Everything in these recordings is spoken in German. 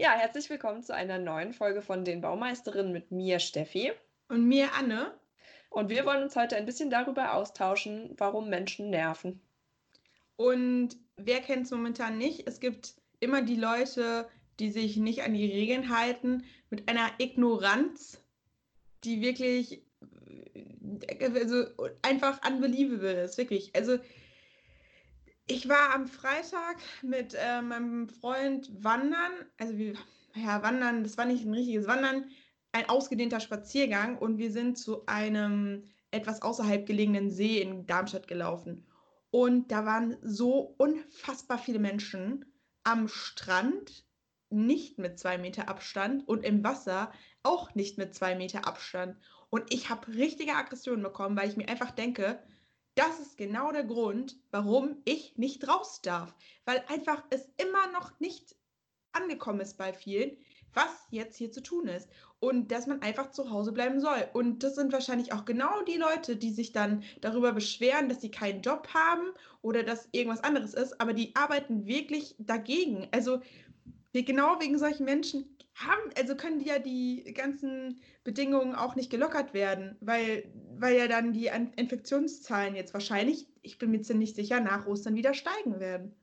Ja, herzlich willkommen zu einer neuen Folge von den Baumeisterinnen mit mir, Steffi. Und mir, Anne. Und wir wollen uns heute ein bisschen darüber austauschen, warum Menschen nerven. Und wer kennt es momentan nicht? Es gibt immer die Leute, die sich nicht an die Regeln halten, mit einer Ignoranz, die wirklich also einfach unbelievable ist, wirklich. Also ich war am Freitag mit äh, meinem Freund wandern, also wir, ja, wandern, das war nicht ein richtiges Wandern, ein ausgedehnter Spaziergang und wir sind zu einem etwas außerhalb gelegenen See in Darmstadt gelaufen. Und da waren so unfassbar viele Menschen am Strand, nicht mit zwei Meter Abstand und im Wasser auch nicht mit zwei Meter Abstand. Und ich habe richtige Aggressionen bekommen, weil ich mir einfach denke, das ist genau der Grund, warum ich nicht raus darf. Weil einfach es immer noch nicht angekommen ist bei vielen, was jetzt hier zu tun ist. Und dass man einfach zu Hause bleiben soll. Und das sind wahrscheinlich auch genau die Leute, die sich dann darüber beschweren, dass sie keinen Job haben oder dass irgendwas anderes ist. Aber die arbeiten wirklich dagegen. Also genau wegen solchen Menschen haben, also können die ja die ganzen Bedingungen auch nicht gelockert werden, weil, weil ja dann die Infektionszahlen jetzt wahrscheinlich, ich bin mir ziemlich sicher, nach Ostern wieder steigen werden.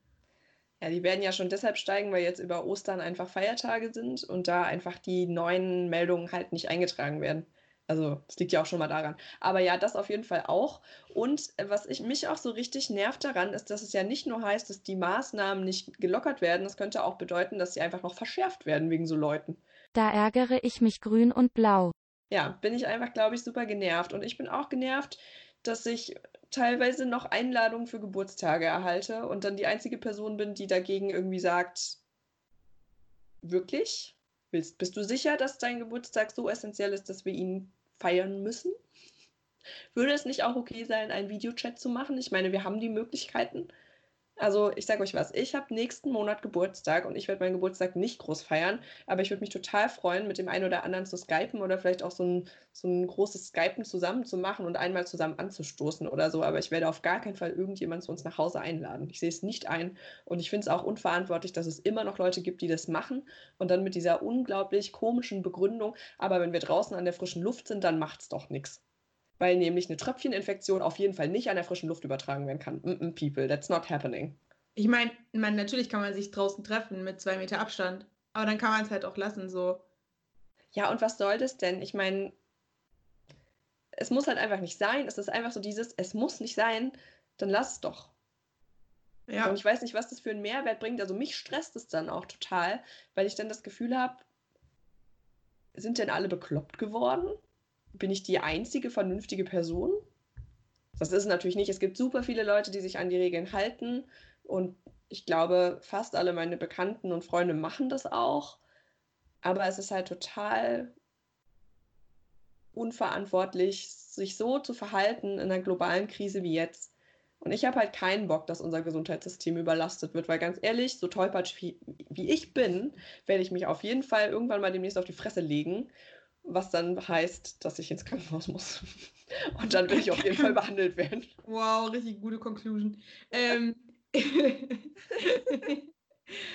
Ja, die werden ja schon deshalb steigen, weil jetzt über Ostern einfach Feiertage sind und da einfach die neuen Meldungen halt nicht eingetragen werden. Also, das liegt ja auch schon mal daran. Aber ja, das auf jeden Fall auch. Und äh, was ich, mich auch so richtig nervt daran, ist, dass es ja nicht nur heißt, dass die Maßnahmen nicht gelockert werden, das könnte auch bedeuten, dass sie einfach noch verschärft werden wegen so Leuten. Da ärgere ich mich grün und blau. Ja, bin ich einfach, glaube ich, super genervt. Und ich bin auch genervt, dass ich teilweise noch Einladungen für Geburtstage erhalte und dann die einzige Person bin, die dagegen irgendwie sagt, wirklich? Willst, bist du sicher, dass dein Geburtstag so essentiell ist, dass wir ihn feiern müssen? Würde es nicht auch okay sein, einen Videochat zu machen? Ich meine, wir haben die Möglichkeiten. Also ich sage euch was, ich habe nächsten Monat Geburtstag und ich werde meinen Geburtstag nicht groß feiern, aber ich würde mich total freuen, mit dem einen oder anderen zu skypen oder vielleicht auch so ein, so ein großes Skypen zusammen zu machen und einmal zusammen anzustoßen oder so. Aber ich werde auf gar keinen Fall irgendjemand zu uns nach Hause einladen. Ich sehe es nicht ein und ich finde es auch unverantwortlich, dass es immer noch Leute gibt, die das machen und dann mit dieser unglaublich komischen Begründung, aber wenn wir draußen an der frischen Luft sind, dann macht es doch nichts weil nämlich eine Tröpfcheninfektion auf jeden Fall nicht an der frischen Luft übertragen werden kann. Mm -mm, people, that's not happening. Ich meine, man, natürlich kann man sich draußen treffen mit zwei Meter Abstand, aber dann kann man es halt auch lassen, so. Ja, und was soll das denn? Ich meine, es muss halt einfach nicht sein. Es ist einfach so dieses, es muss nicht sein, dann lass es doch. Ja. Und ich weiß nicht, was das für einen Mehrwert bringt. Also mich stresst es dann auch total, weil ich dann das Gefühl habe, sind denn alle bekloppt geworden? Bin ich die einzige vernünftige Person? Das ist natürlich nicht. Es gibt super viele Leute, die sich an die Regeln halten und ich glaube, fast alle meine Bekannten und Freunde machen das auch. Aber es ist halt total unverantwortlich, sich so zu verhalten in einer globalen Krise wie jetzt. Und ich habe halt keinen Bock, dass unser Gesundheitssystem überlastet wird, weil ganz ehrlich, so tollpatsch wie, wie ich bin, werde ich mich auf jeden Fall irgendwann mal demnächst auf die Fresse legen was dann heißt, dass ich ins Krankenhaus muss. Und dann will ich auf jeden Fall behandelt werden. Wow, richtig gute Conclusion. Ähm.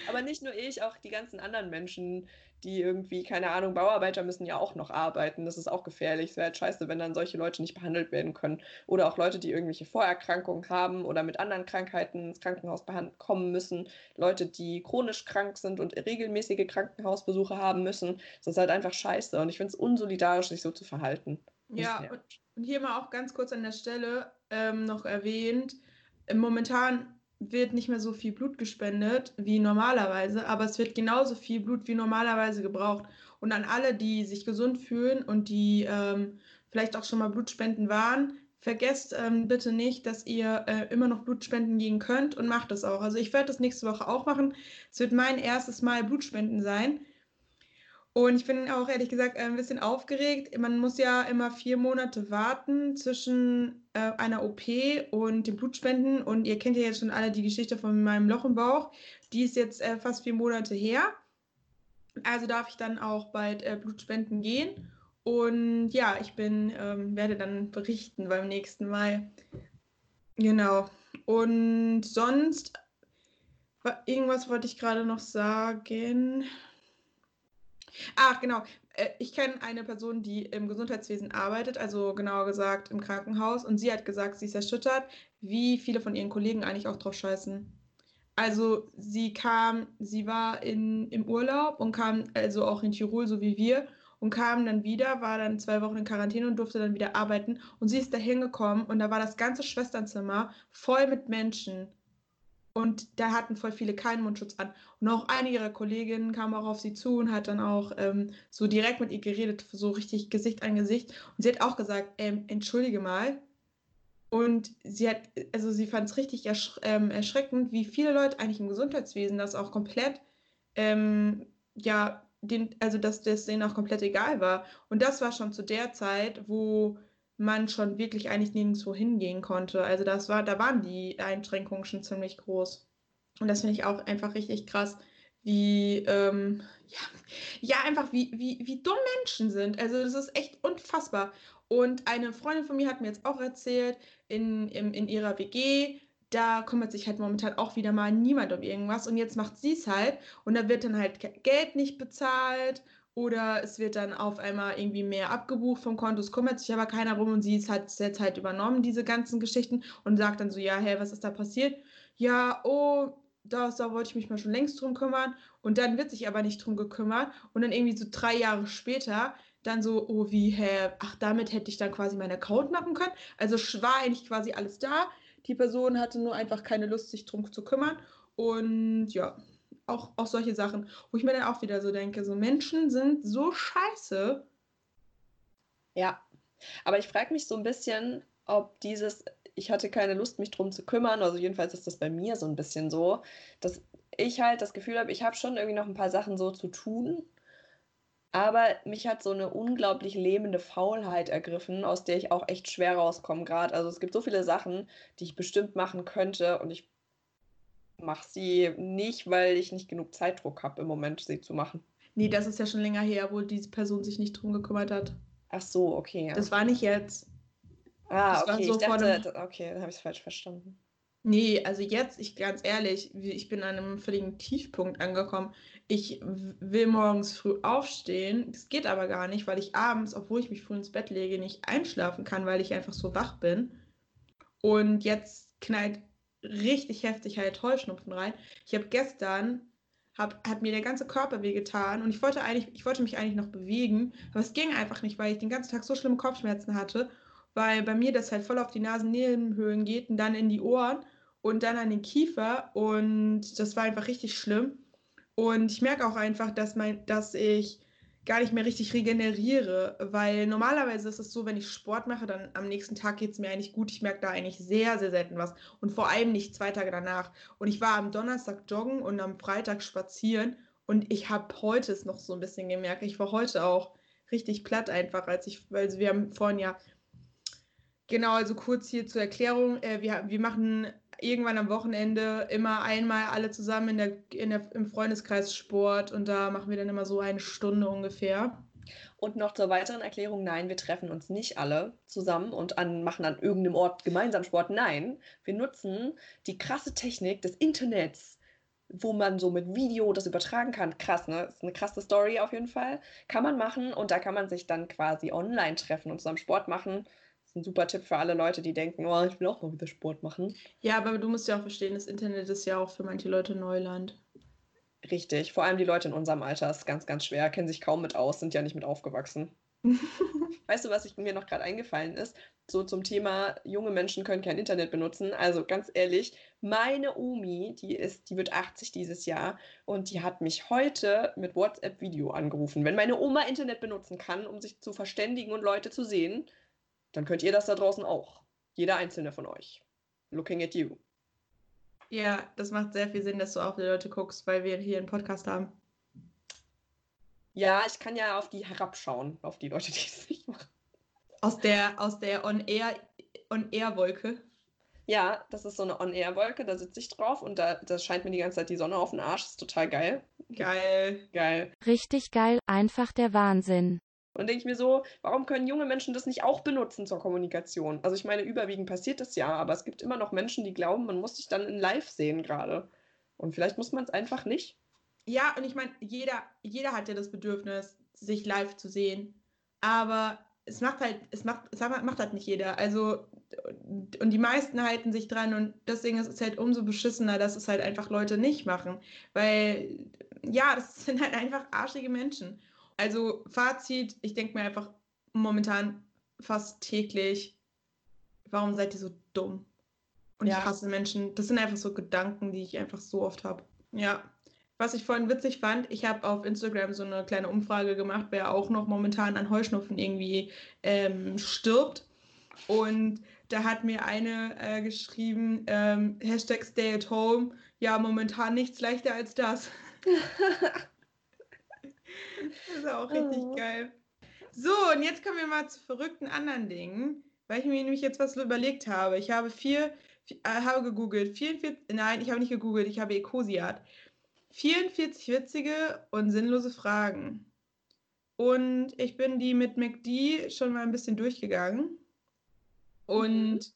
Aber nicht nur ich, auch die ganzen anderen Menschen, die irgendwie, keine Ahnung, Bauarbeiter müssen ja auch noch arbeiten. Das ist auch gefährlich. Es wäre halt scheiße, wenn dann solche Leute nicht behandelt werden können. Oder auch Leute, die irgendwelche Vorerkrankungen haben oder mit anderen Krankheiten ins Krankenhaus kommen müssen. Leute, die chronisch krank sind und regelmäßige Krankenhausbesuche haben müssen. Das ist halt einfach scheiße. Und ich finde es unsolidarisch, sich so zu verhalten. Ja, und hier mal auch ganz kurz an der Stelle ähm, noch erwähnt. Momentan wird nicht mehr so viel Blut gespendet wie normalerweise, aber es wird genauso viel Blut wie normalerweise gebraucht. Und an alle, die sich gesund fühlen und die ähm, vielleicht auch schon mal Blutspenden waren, vergesst ähm, bitte nicht, dass ihr äh, immer noch Blutspenden gehen könnt und macht das auch. Also ich werde das nächste Woche auch machen. Es wird mein erstes Mal Blutspenden sein. Und ich bin auch ehrlich gesagt ein bisschen aufgeregt. Man muss ja immer vier Monate warten zwischen äh, einer OP und dem Blutspenden. Und ihr kennt ja jetzt schon alle die Geschichte von meinem Loch im Bauch. Die ist jetzt äh, fast vier Monate her. Also darf ich dann auch bald äh, Blutspenden gehen. Und ja, ich bin, ähm, werde dann berichten beim nächsten Mal. Genau. Und sonst, irgendwas wollte ich gerade noch sagen. Ach, genau. Äh, ich kenne eine Person, die im Gesundheitswesen arbeitet, also genauer gesagt im Krankenhaus. Und sie hat gesagt, sie ist erschüttert, wie viele von ihren Kollegen eigentlich auch drauf scheißen. Also sie kam, sie war in, im Urlaub und kam also auch in Tirol, so wie wir, und kam dann wieder, war dann zwei Wochen in Quarantäne und durfte dann wieder arbeiten. Und sie ist da hingekommen und da war das ganze Schwesternzimmer voll mit Menschen. Und da hatten voll viele keinen Mundschutz an. Und auch eine ihrer Kolleginnen kam auch auf sie zu und hat dann auch ähm, so direkt mit ihr geredet, so richtig Gesicht an Gesicht. Und sie hat auch gesagt, ähm, entschuldige mal. Und sie hat, also sie fand es richtig ersch ähm, erschreckend, wie viele Leute eigentlich im Gesundheitswesen das auch komplett, ähm, ja, den, also dass das denen auch komplett egal war. Und das war schon zu der Zeit, wo man schon wirklich eigentlich nirgendwo hingehen konnte. Also das war, da waren die Einschränkungen schon ziemlich groß. Und das finde ich auch einfach richtig krass, wie, ähm, ja, ja, einfach wie, wie, wie dumm Menschen sind. Also das ist echt unfassbar. Und eine Freundin von mir hat mir jetzt auch erzählt, in, in, in ihrer WG, da kümmert sich halt momentan auch wieder mal niemand um irgendwas. Und jetzt macht sie es halt. Und da wird dann halt Geld nicht bezahlt oder es wird dann auf einmal irgendwie mehr abgebucht vom Konto, es kümmert sich aber keiner rum und sie ist halt jetzt halt übernommen, diese ganzen Geschichten, und sagt dann so, ja, hey, was ist da passiert? Ja, oh, das, da wollte ich mich mal schon längst drum kümmern. Und dann wird sich aber nicht drum gekümmert. Und dann irgendwie so drei Jahre später dann so, oh, wie, hä, ach, damit hätte ich dann quasi meinen Account machen können. Also war eigentlich quasi alles da. Die Person hatte nur einfach keine Lust, sich drum zu kümmern. Und ja, auch, auch solche Sachen, wo ich mir dann auch wieder so denke, so Menschen sind so scheiße. Ja, aber ich frage mich so ein bisschen, ob dieses, ich hatte keine Lust, mich drum zu kümmern, also jedenfalls ist das bei mir so ein bisschen so, dass ich halt das Gefühl habe, ich habe schon irgendwie noch ein paar Sachen so zu tun, aber mich hat so eine unglaublich lähmende Faulheit ergriffen, aus der ich auch echt schwer rauskomme gerade. Also es gibt so viele Sachen, die ich bestimmt machen könnte und ich mache sie nicht, weil ich nicht genug Zeitdruck habe im Moment, sie zu machen. Nee, das ist ja schon länger her, wo diese Person sich nicht drum gekümmert hat. Ach so, okay. Das war nicht jetzt. Ah, das okay, so ich dachte, okay, dann habe ich es falsch verstanden. Nee, also jetzt, ich ganz ehrlich, ich bin an einem völligen Tiefpunkt angekommen. Ich will morgens früh aufstehen, das geht aber gar nicht, weil ich abends, obwohl ich mich früh ins Bett lege, nicht einschlafen kann, weil ich einfach so wach bin. Und jetzt knallt richtig heftig halt Heuschnupfen rein. Ich habe gestern, hab, hat mir der ganze Körper wehgetan und ich wollte eigentlich, ich wollte mich eigentlich noch bewegen, aber es ging einfach nicht, weil ich den ganzen Tag so schlimme Kopfschmerzen hatte, weil bei mir das halt voll auf die Nasennebenhöhlen geht und dann in die Ohren und dann an den Kiefer und das war einfach richtig schlimm. Und ich merke auch einfach, dass, mein, dass ich gar nicht mehr richtig regeneriere, weil normalerweise ist es so, wenn ich Sport mache, dann am nächsten Tag geht es mir eigentlich gut. Ich merke da eigentlich sehr, sehr selten was und vor allem nicht zwei Tage danach. Und ich war am Donnerstag joggen und am Freitag spazieren und ich habe heute es noch so ein bisschen gemerkt. Ich war heute auch richtig platt einfach, als ich, weil wir haben vorhin ja Genau, also kurz hier zur Erklärung. Äh, wir, wir machen irgendwann am Wochenende immer einmal alle zusammen in der, in der, im Freundeskreis Sport und da machen wir dann immer so eine Stunde ungefähr. Und noch zur weiteren Erklärung, nein, wir treffen uns nicht alle zusammen und an, machen an irgendeinem Ort gemeinsam Sport. Nein, wir nutzen die krasse Technik des Internets, wo man so mit Video das übertragen kann. Krass, ne? Ist eine krasse Story auf jeden Fall. Kann man machen und da kann man sich dann quasi online treffen und zusammen Sport machen ist ein super Tipp für alle Leute, die denken, oh, ich will auch mal wieder Sport machen. Ja, aber du musst ja auch verstehen, das Internet ist ja auch für manche Leute Neuland. Richtig, vor allem die Leute in unserem Alter ist ganz, ganz schwer, kennen sich kaum mit aus, sind ja nicht mit aufgewachsen. weißt du, was ich, mir noch gerade eingefallen ist? So zum Thema, junge Menschen können kein Internet benutzen. Also ganz ehrlich, meine Omi, die ist, die wird 80 dieses Jahr und die hat mich heute mit WhatsApp-Video angerufen. Wenn meine Oma Internet benutzen kann, um sich zu verständigen und Leute zu sehen, dann könnt ihr das da draußen auch. Jeder einzelne von euch. Looking at you. Ja, das macht sehr viel Sinn, dass du auf die Leute guckst, weil wir hier einen Podcast haben. Ja, ich kann ja auf die herabschauen, auf die Leute, die es nicht machen. Aus der, aus der On-Air-Wolke. On ja, das ist so eine On-Air-Wolke, da sitze ich drauf und da, da scheint mir die ganze Zeit die Sonne auf den Arsch. Das ist total geil. Geil. Geil. Richtig geil, einfach der Wahnsinn. Und denke ich mir so, warum können junge Menschen das nicht auch benutzen zur Kommunikation? Also ich meine, überwiegend passiert das ja, aber es gibt immer noch Menschen, die glauben, man muss sich dann in Live sehen gerade. Und vielleicht muss man es einfach nicht. Ja, und ich meine, jeder, jeder hat ja das Bedürfnis, sich live zu sehen. Aber es macht halt, es macht, es macht halt nicht jeder. Also, und die meisten halten sich dran und deswegen ist es halt umso beschissener, dass es halt einfach Leute nicht machen. Weil, ja, das sind halt einfach arschige Menschen. Also, Fazit, ich denke mir einfach momentan fast täglich, warum seid ihr so dumm? Und ja. ich hasse Menschen. Das sind einfach so Gedanken, die ich einfach so oft habe. Ja. Was ich vorhin witzig fand, ich habe auf Instagram so eine kleine Umfrage gemacht, wer auch noch momentan an Heuschnupfen irgendwie ähm, stirbt. Und da hat mir eine äh, geschrieben, ähm, Hashtag Stay at Home. Ja, momentan nichts leichter als das. das ist auch richtig oh. geil. So, und jetzt kommen wir mal zu verrückten anderen Dingen, weil ich mir nämlich jetzt was überlegt habe. Ich habe vier, vier äh, habe gegoogelt, 44, nein, ich habe nicht gegoogelt, ich habe Ecosiat. 44 witzige und sinnlose Fragen. Und ich bin die mit McD schon mal ein bisschen durchgegangen. Und mhm.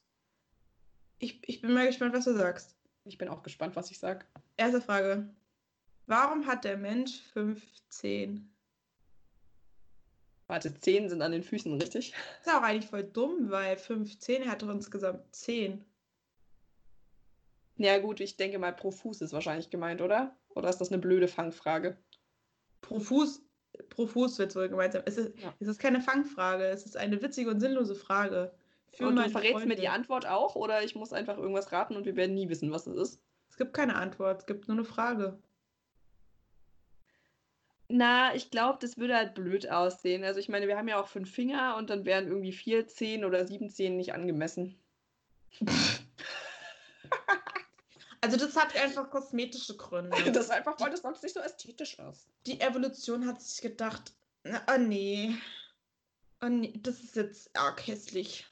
ich, ich bin mal gespannt, was du sagst. Ich bin auch gespannt, was ich sag. Erste Frage. Warum hat der Mensch fünf Zehen? Warte, zehn sind an den Füßen, richtig? Das ist auch eigentlich voll dumm, weil fünf Zähne hat doch insgesamt zehn. Ja, gut, ich denke mal, pro Fuß ist wahrscheinlich gemeint, oder? Oder ist das eine blöde Fangfrage? Pro Fuß, pro Fuß wird es wohl gemeint sein. Es ist, ja. es ist keine Fangfrage, es ist eine witzige und sinnlose Frage. Für und du verrätst Freunde. mir die Antwort auch oder ich muss einfach irgendwas raten und wir werden nie wissen, was es ist? Es gibt keine Antwort, es gibt nur eine Frage. Na, ich glaube, das würde halt blöd aussehen. Also ich meine, wir haben ja auch fünf Finger und dann wären irgendwie vier Zehen oder sieben Zehen nicht angemessen. Also das hat einfach kosmetische Gründe. Das ist einfach, weil das sonst nicht so ästhetisch ist. Die Evolution hat sich gedacht, oh nee, oh nee, das ist jetzt arg hässlich.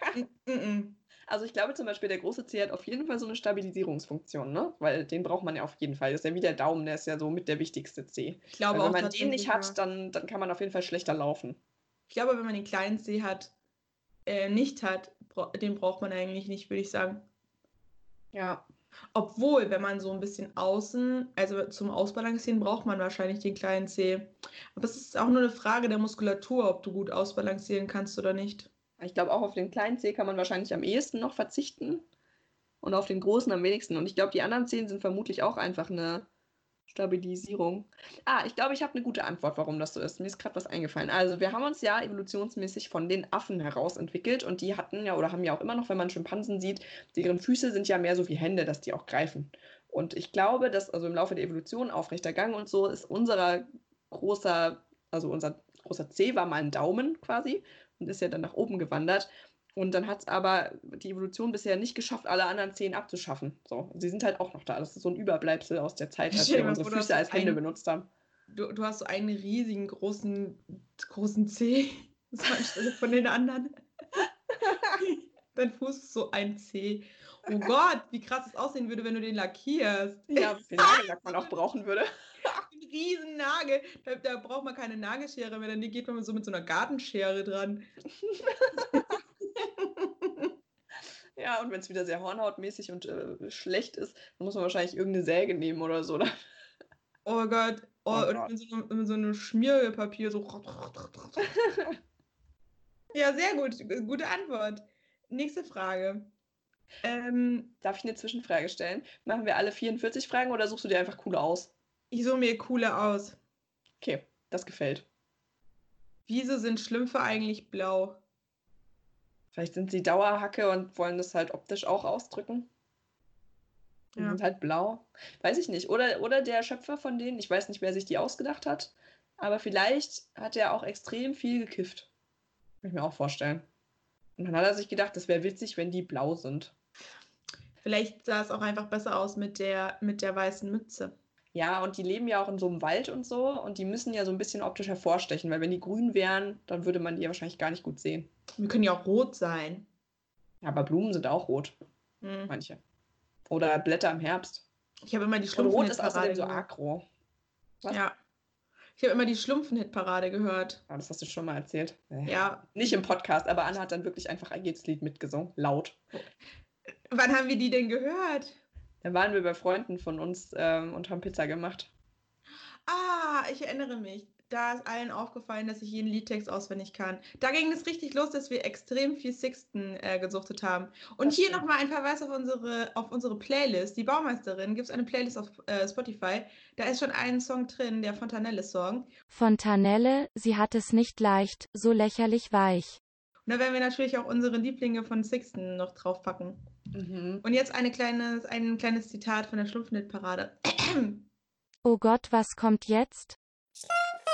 Also ich glaube zum Beispiel, der große Zeh hat auf jeden Fall so eine Stabilisierungsfunktion, ne? Weil den braucht man ja auf jeden Fall. Das ist ja wie der Daumen, der ist ja so mit der wichtigste Zeh. Ich glaube Weil wenn man den nicht hat, dann, dann kann man auf jeden Fall schlechter laufen. Ich glaube, wenn man den kleinen Zeh hat, äh, nicht hat, den braucht man eigentlich nicht, würde ich sagen. Ja, obwohl, wenn man so ein bisschen außen, also zum Ausbalancieren braucht man wahrscheinlich den kleinen Zeh. Aber es ist auch nur eine Frage der Muskulatur, ob du gut ausbalancieren kannst oder nicht. Ich glaube, auch auf den kleinen Zeh kann man wahrscheinlich am ehesten noch verzichten und auf den großen am wenigsten. Und ich glaube, die anderen Zehen sind vermutlich auch einfach eine Stabilisierung. Ah, ich glaube, ich habe eine gute Antwort, warum das so ist. Mir ist gerade was eingefallen. Also, wir haben uns ja evolutionsmäßig von den Affen heraus entwickelt und die hatten ja oder haben ja auch immer noch, wenn man Schimpansen sieht, deren Füße sind ja mehr so wie Hände, dass die auch greifen. Und ich glaube, dass also im Laufe der Evolution, aufrechter Gang und so, ist unser großer, also unser großer C war mal ein Daumen quasi und ist ja dann nach oben gewandert. Und dann hat es aber die Evolution bisher nicht geschafft, alle anderen Zehen abzuschaffen. So, sie sind halt auch noch da. Das ist so ein Überbleibsel aus der Zeit, als wir unsere Füße als Hände benutzt haben. Du, du, hast so einen riesigen, großen, großen Zeh. Das war anstelle von den anderen. Dein Fuß ist so ein Zeh. Oh Gott, wie krass es aussehen würde, wenn du den lackierst. Ja, wie viel Nagellack man auch brauchen würde. Riesen Nagel. Da, da, braucht man keine Nagelschere mehr, dann geht man so mit so einer Gartenschere dran. Ja, und wenn es wieder sehr hornhautmäßig und äh, schlecht ist, dann muss man wahrscheinlich irgendeine Säge nehmen oder so. Oder? Oh Gott. Oh, oh Gott. Mit, so, mit so einem Schmierpapier so. ja, sehr gut. Gute Antwort. Nächste Frage. Ähm, Darf ich eine Zwischenfrage stellen? Machen wir alle 44 Fragen oder suchst du dir einfach coole aus? Ich suche mir coole aus. Okay, das gefällt. Wieso sind Schlümpfe eigentlich blau? Vielleicht sind sie Dauerhacke und wollen das halt optisch auch ausdrücken. Die ja. sind halt blau. Weiß ich nicht. Oder, oder der Schöpfer von denen, ich weiß nicht, wer sich die ausgedacht hat, aber vielleicht hat er auch extrem viel gekifft. Kann ich mir auch vorstellen. Und dann hat er sich gedacht, das wäre witzig, wenn die blau sind. Vielleicht sah es auch einfach besser aus mit der, mit der weißen Mütze. Ja, und die leben ja auch in so einem Wald und so und die müssen ja so ein bisschen optisch hervorstechen, weil wenn die grün wären, dann würde man die ja wahrscheinlich gar nicht gut sehen. Wir können ja auch rot sein. Ja, aber Blumen sind auch rot. Hm. Manche. Oder Blätter im Herbst. Ich habe immer die Schlumpfen. Rot ist außerdem so agro. Was? Ja. Ich habe immer die Schlumpfen-Hit-Parade gehört. Ja, das hast du schon mal erzählt. Ja. Nicht im Podcast, aber Anna hat dann wirklich einfach ein jedes Lied mitgesungen. Laut. Wann haben wir die denn gehört? Da waren wir bei Freunden von uns ähm, und haben Pizza gemacht. Ah, ich erinnere mich. Da ist allen aufgefallen, dass ich jeden Liedtext auswendig kann. Da ging es richtig los, dass wir extrem viel Sixten äh, gesuchtet haben. Und Das hier nochmal ein Verweis auf unsere, auf unsere Playlist. Die Baumeisterin gibt es eine Playlist auf äh, Spotify. Da ist schon ein Song drin, der Fontanelle-Song. Fontanelle, sie hat es nicht leicht, so lächerlich weich. Und da werden wir natürlich auch unsere Lieblinge von Sixten noch draufpacken. Mhm. Und jetzt eine kleines, ein kleines Zitat von der Schlumpfnit-Parade. Oh Gott, was kommt jetzt? Schlümpfe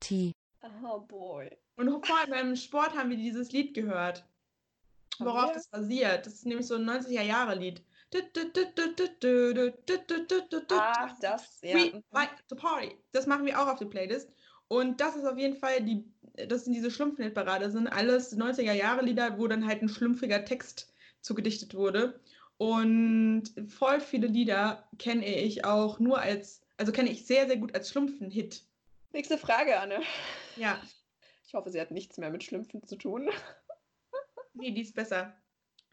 Party. Oh boy. Und vor allem beim Sport haben wir dieses Lied gehört. Worauf das basiert. Das ist nämlich so ein 90er-Jahre-Lied. Ach, das, ja. We mhm. like to party. Das machen wir auch auf der Playlist. Und das ist auf jeden Fall die, das sind diese Schlumpfnit-Parade. Das sind alles 90er-Jahre-Lieder, wo dann halt ein schlumpfiger Text zugedichtet wurde. Und voll viele Lieder kenne ich auch nur als, also kenne ich sehr, sehr gut als Schlumpfen-Hit. Nächste Frage, Anne. Ja, Ich hoffe, sie hat nichts mehr mit Schlümpfen zu tun. nee, die ist besser.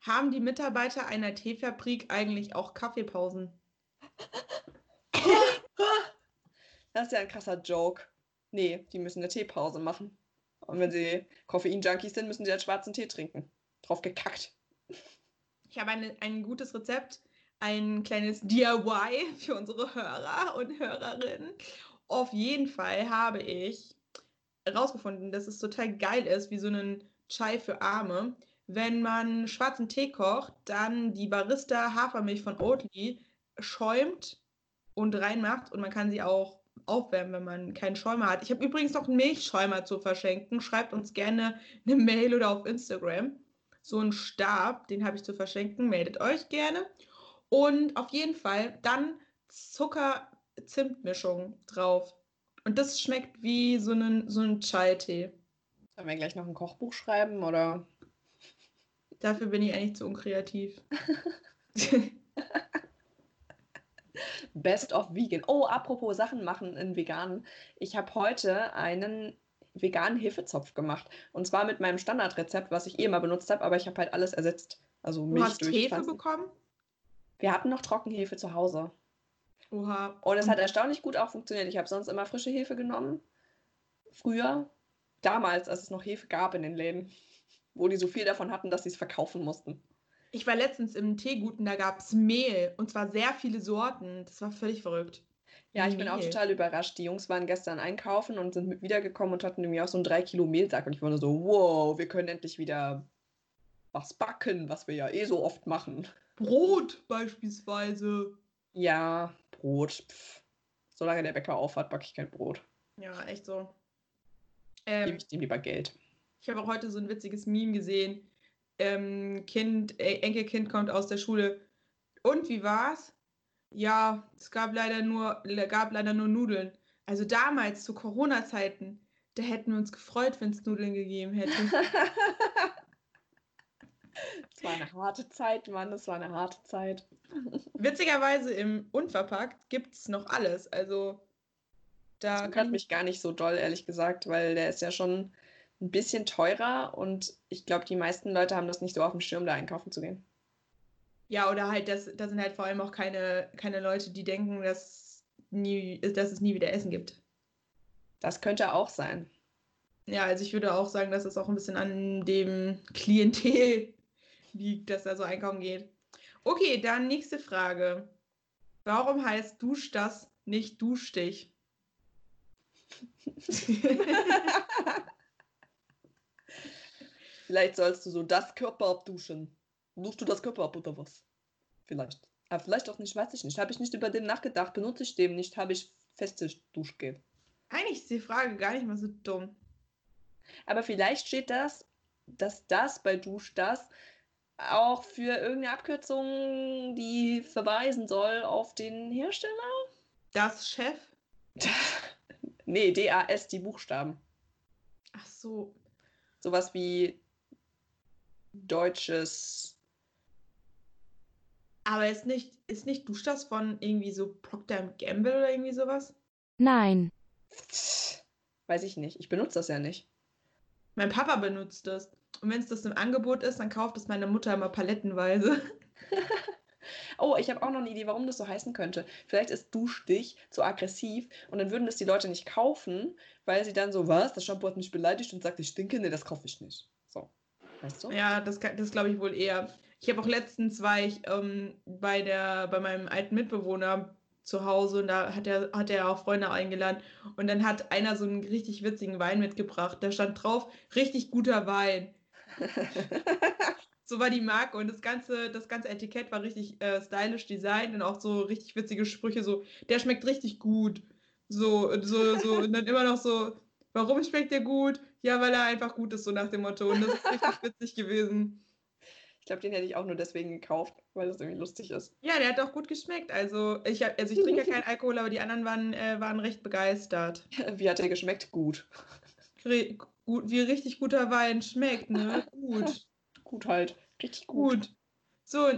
Haben die Mitarbeiter einer Teefabrik eigentlich auch Kaffeepausen? Das ist ja ein krasser Joke. Nee, die müssen eine Teepause machen. Und wenn sie Koffein-Junkies sind, müssen sie halt schwarzen Tee trinken. Drauf gekackt. Ich habe eine, ein gutes Rezept, ein kleines DIY für unsere Hörer und Hörerinnen. Auf jeden Fall habe ich herausgefunden, dass es total geil ist, wie so ein Chai für Arme. Wenn man schwarzen Tee kocht, dann die Barista Hafermilch von Oatly schäumt und reinmacht und man kann sie auch aufwärmen, wenn man keinen Schäumer hat. Ich habe übrigens noch einen Milchschäumer zu verschenken. Schreibt uns gerne eine Mail oder auf Instagram so einen Stab, den habe ich zu verschenken, meldet euch gerne. Und auf jeden Fall dann Zucker-Zimt-Mischung drauf. Und das schmeckt wie so ein, so ein Chai-Tee. Sollen wir gleich noch ein Kochbuch schreiben oder? Dafür bin ich eigentlich zu unkreativ. Best of Vegan. Oh, apropos Sachen machen in vegan. Ich habe heute einen veganen Hefezopf gemacht. Und zwar mit meinem Standardrezept, was ich eh immer benutzt habe, aber ich habe halt alles ersetzt. Also Du Milch hast durch Hefe Pflanzen. bekommen? Wir hatten noch Trockenhefe zu Hause. Oha. Und es hat erstaunlich gut auch funktioniert. Ich habe sonst immer frische Hefe genommen. Früher, damals, als es noch Hefe gab in den Läden, wo die so viel davon hatten, dass sie es verkaufen mussten. Ich war letztens im Teeguten, da gab es Mehl. Und zwar sehr viele Sorten. Das war völlig verrückt. Ja, ich bin auch Mehl. total überrascht. Die Jungs waren gestern einkaufen und sind mit wiedergekommen und hatten irgendwie auch so einen 3 Kilo Mehlsack. Und ich war nur so, wow, wir können endlich wieder was backen, was wir ja eh so oft machen. Brot beispielsweise. Ja, Brot. Pff. Solange der Bäcker aufhat, backe ich kein Brot. Ja, echt so. Gebe Ähm, ich dem lieber Geld. Ich habe auch heute so ein witziges Meme gesehen. Ähm, kind, äh, Enkelkind kommt aus der Schule. Und wie war's? Ja, es gab leider nur, gab leider nur Nudeln. Also damals zu Corona-Zeiten, da hätten wir uns gefreut, wenn es Nudeln gegeben hätte. Es war eine harte Zeit, Mann, es war eine harte Zeit. Witzigerweise im Unverpackt gibt es noch alles. Also da Das kann mich gar nicht so doll, ehrlich gesagt, weil der ist ja schon ein bisschen teurer und ich glaube, die meisten Leute haben das nicht so auf dem Schirm, da einkaufen zu gehen. Ja, oder halt, das, da sind halt vor allem auch keine, keine Leute, die denken, dass, nie, dass es nie wieder Essen gibt. Das könnte auch sein. Ja, also ich würde auch sagen, dass es auch ein bisschen an dem Klientel liegt, dass er so einkaufen geht. Okay, dann nächste Frage. Warum heißt Dusch das nicht Dusch dich? Vielleicht sollst du so das Körper abduschen. Duschst du das Körper ab oder was? Vielleicht. Aber vielleicht auch nicht, weiß ich nicht. Habe ich nicht über den nachgedacht. Benutze ich den nicht, habe ich festes Duschgel. Eigentlich ist die Frage gar nicht mal so dumm. Aber vielleicht steht das, dass das bei Dusch das auch für irgendeine Abkürzung, die verweisen soll auf den Hersteller? Das Chef? nee, DAS, die Buchstaben. Ach so. sowas wie deutsches. Aber ist nicht, ist nicht Duschdas von irgendwie so Procter Gamble oder irgendwie sowas? Nein. Weiß ich nicht. Ich benutze das ja nicht. Mein Papa benutzt das. Und wenn es das im Angebot ist, dann kauft es meine Mutter immer palettenweise. Oh, ich habe auch noch eine Idee, warum das so heißen könnte. Vielleicht ist Duschstich zu aggressiv und dann würden das die Leute nicht kaufen, weil sie dann so, was, das Shampoo hat mich beleidigt und sagt, ich stinke, nee, das kaufe ich nicht. So, weißt du? Ja, das, das glaube ich wohl eher. Ich habe auch letztens war ich ähm, bei der, bei meinem alten Mitbewohner zu Hause und da hat er, hat er auch Freunde eingeladen und dann hat einer so einen richtig witzigen Wein mitgebracht. Da stand drauf, richtig guter Wein. So war die Marke und das ganze, das ganze Etikett war richtig äh, stylisch designt und auch so richtig witzige Sprüche, so, der schmeckt richtig gut. So, und so, so, und dann immer noch so, warum schmeckt der gut? Ja, weil er einfach gut ist, so nach dem Motto. Und das ist richtig witzig gewesen. Ich glaube, den hätte ich auch nur deswegen gekauft, weil das irgendwie lustig ist. Ja, der hat auch gut geschmeckt. Also ich, also ich trinke ja keinen Alkohol, aber die anderen waren, äh, waren recht begeistert. Wie hat der geschmeckt? Gut. Gut, wie richtig guter Wein schmeckt, ne? Gut. Gut halt. Richtig gut. Gut. So,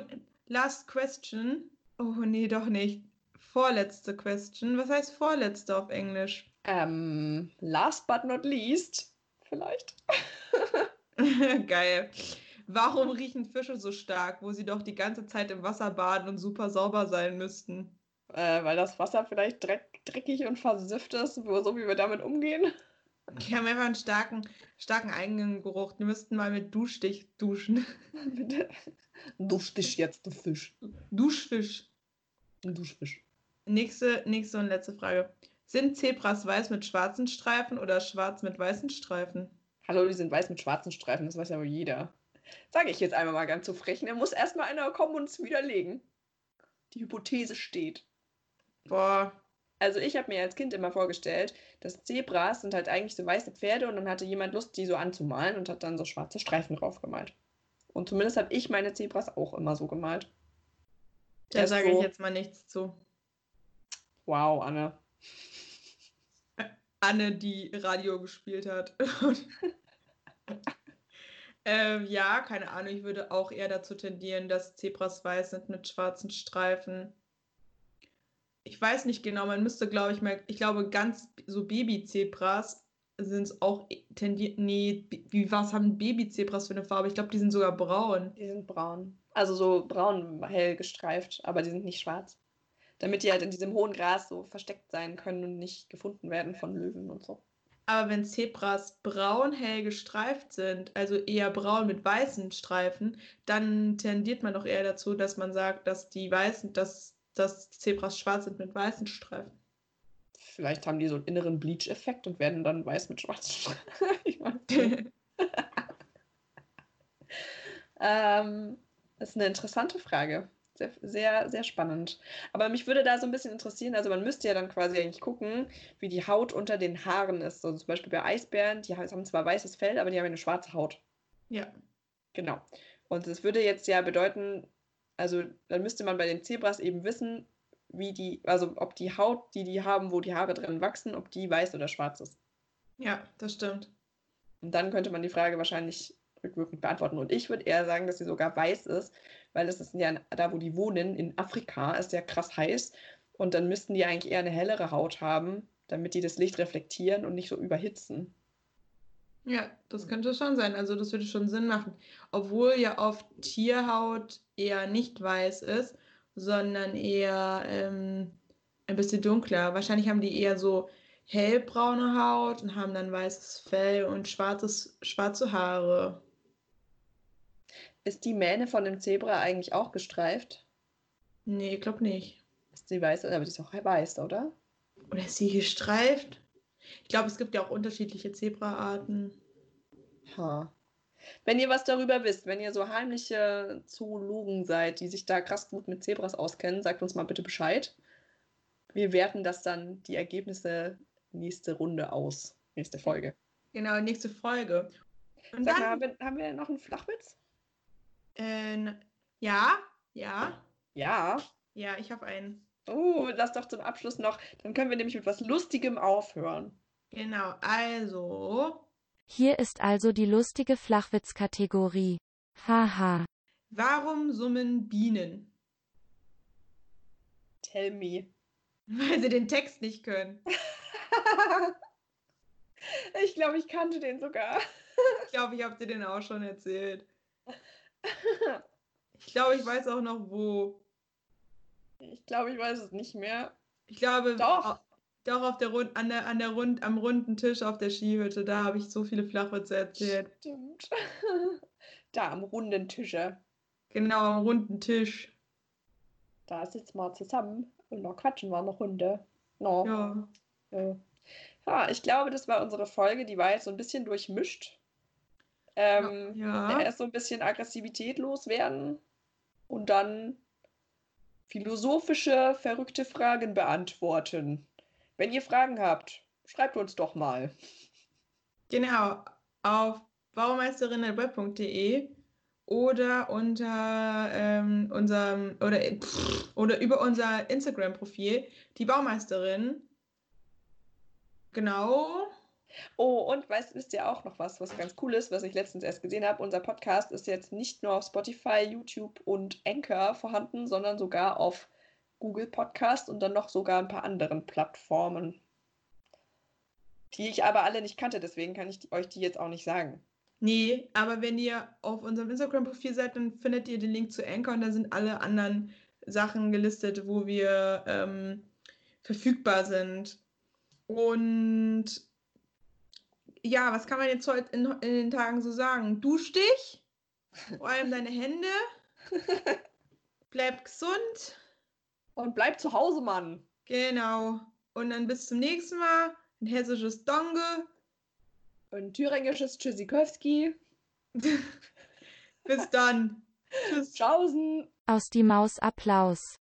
last question. Oh, nee, doch nicht. Vorletzte question. Was heißt vorletzte auf Englisch? Ähm, last but not least, vielleicht. Geil. Warum riechen Fische so stark, wo sie doch die ganze Zeit im Wasser baden und super sauber sein müssten? Äh, weil das Wasser vielleicht dreck, dreckig und versifft ist, so wie wir damit umgehen. Die haben einfach einen starken, starken eigenen Geruch. Die müssten mal mit Duschstich duschen. Bitte. Dusch dich jetzt, du Fisch. Duschfisch. Duschfisch. Nächste, nächste und letzte Frage. Sind Zebras weiß mit schwarzen Streifen oder schwarz mit weißen Streifen? Hallo, die sind weiß mit schwarzen Streifen, das weiß ja wohl jeder. Sage ich jetzt einmal mal ganz so frech. Da muss erstmal einer kommen und es widerlegen. Die Hypothese steht. Boah, Also ich habe mir als Kind immer vorgestellt, dass Zebras sind halt eigentlich so weiße Pferde und dann hatte jemand Lust, die so anzumalen und hat dann so schwarze Streifen drauf gemalt. Und zumindest habe ich meine Zebras auch immer so gemalt. da Erst sage ich jetzt mal nichts zu. Wow, Anne. Anne, die Radio gespielt hat. ähm, ja, keine Ahnung, ich würde auch eher dazu tendieren, dass Zebras weiß sind mit schwarzen Streifen. Ich weiß nicht genau, man müsste, glaube ich, mal, ich glaube, ganz so Babyzebras sind es auch tendiert. Nee, wie was haben Babyzebras für eine Farbe? Ich glaube, die sind sogar braun. Die sind braun. Also so braun hell gestreift, aber die sind nicht schwarz. Damit die halt in diesem hohen Gras so versteckt sein können und nicht gefunden werden von Löwen und so. Aber wenn Zebras braun hell gestreift sind, also eher braun mit weißen Streifen, dann tendiert man doch eher dazu, dass man sagt, dass die weißen, dass, dass Zebras schwarz sind mit weißen Streifen. Vielleicht haben die so einen inneren Bleach-Effekt und werden dann weiß mit schwarzen Streifen. Ich nicht. ähm, das ist eine interessante Frage. Sehr, sehr, sehr spannend. Aber mich würde da so ein bisschen interessieren, also man müsste ja dann quasi eigentlich gucken, wie die Haut unter den Haaren ist. So zum Beispiel bei Eisbären, die haben zwar weißes Fell, aber die haben eine schwarze Haut. ja. Genau. Und das würde jetzt ja bedeuten, also dann müsste man bei den Zebras eben wissen, wie die, also ob die Haut, die die haben, wo die Haare drin wachsen, ob die weiß oder schwarz ist. Ja, das stimmt. Und dann könnte man die Frage wahrscheinlich rückwirkend beantworten. Und ich würde eher sagen, dass sie sogar weiß ist, weil das ist ja da, wo die wohnen, in Afrika, ist ja krass heiß. Und dann müssten die eigentlich eher eine hellere Haut haben, damit die das Licht reflektieren und nicht so überhitzen. Ja, das könnte schon sein. Also das würde schon Sinn machen. Obwohl ja oft Tierhaut eher nicht weiß ist, sondern eher ähm, ein bisschen dunkler. Wahrscheinlich haben die eher so hellbraune Haut und haben dann weißes Fell und schwarzes, schwarze Haare. Ist die Mähne von dem Zebra eigentlich auch gestreift? Nee, ich glaube nicht. Ist sie weiß, aber die ist auch weiß, oder? Oder ist sie gestreift? Ich glaube, es gibt ja auch unterschiedliche Zebraarten. Ha. Wenn ihr was darüber wisst, wenn ihr so heimliche Zoologen seid, die sich da krass gut mit Zebras auskennen, sagt uns mal bitte Bescheid. Wir werten das dann, die Ergebnisse, nächste Runde aus. Nächste Folge. Genau, nächste Folge. Und Sag dann, mal, haben wir, noch einen Flachwitz? äh, ja, ja, Ja. ja, ich habe einen. Oh, lass doch zum Abschluss noch. Dann können wir nämlich mit was Lustigem aufhören. Genau, also, Hier ist also die lustige Flachwitz-Kategorie. Haha. Warum summen Bienen? Tell me. Weil sie den Text nicht können. ich glaube, ich kannte den sogar. Ich glaube, ich habe dir den auch schon erzählt. Ich glaube, ich weiß auch noch wo. Ich glaube, ich weiß es nicht mehr. Ich glaube, Doch. doch auf der Rund, an der, an der Rund, am runden Tisch auf der Skihütte, da habe ich so viele Flachwitze erzählt. Stimmt. Da am runden Tische. Genau, am runden Tisch. Da sitzen wir zusammen und noch quatschen wir eine Runde. No. Ja. Ja. ja, ich glaube, das war unsere Folge. Die war jetzt so ein bisschen durchmischt. Ähm, Ja. Erst so ein bisschen Aggressivität loswerden und dann philosophische, verrückte Fragen beantworten. Wenn ihr Fragen habt, schreibt uns doch mal. Genau, auf baumeisterinnenweb.de oder unter ähm, unserem oder, oder über unser Instagram-Profil, die Baumeisterin. Genau. Oh, und weißt, wisst ihr auch noch was, was ganz cool ist, was ich letztens erst gesehen habe? Unser Podcast ist jetzt nicht nur auf Spotify, YouTube und Anchor vorhanden, sondern sogar auf Google Podcast und dann noch sogar ein paar anderen Plattformen, die ich aber alle nicht kannte. Deswegen kann ich euch die jetzt auch nicht sagen. Nee, aber wenn ihr auf unserem Instagram-Profil seid, dann findet ihr den Link zu Anchor und da sind alle anderen Sachen gelistet, wo wir ähm, verfügbar sind. Und ja, was kann man jetzt heute in, in den Tagen so sagen? Dusch dich, vor allem deine Hände, bleib gesund, Und bleibt zu Hause, Mann. genau. Und dann bis zum nächsten Mal. Ein hessisches Donge. Ein thüringisches Tschüssikowski. Bis dann. Tschüss. Tschaußen. Aus die Maus Applaus.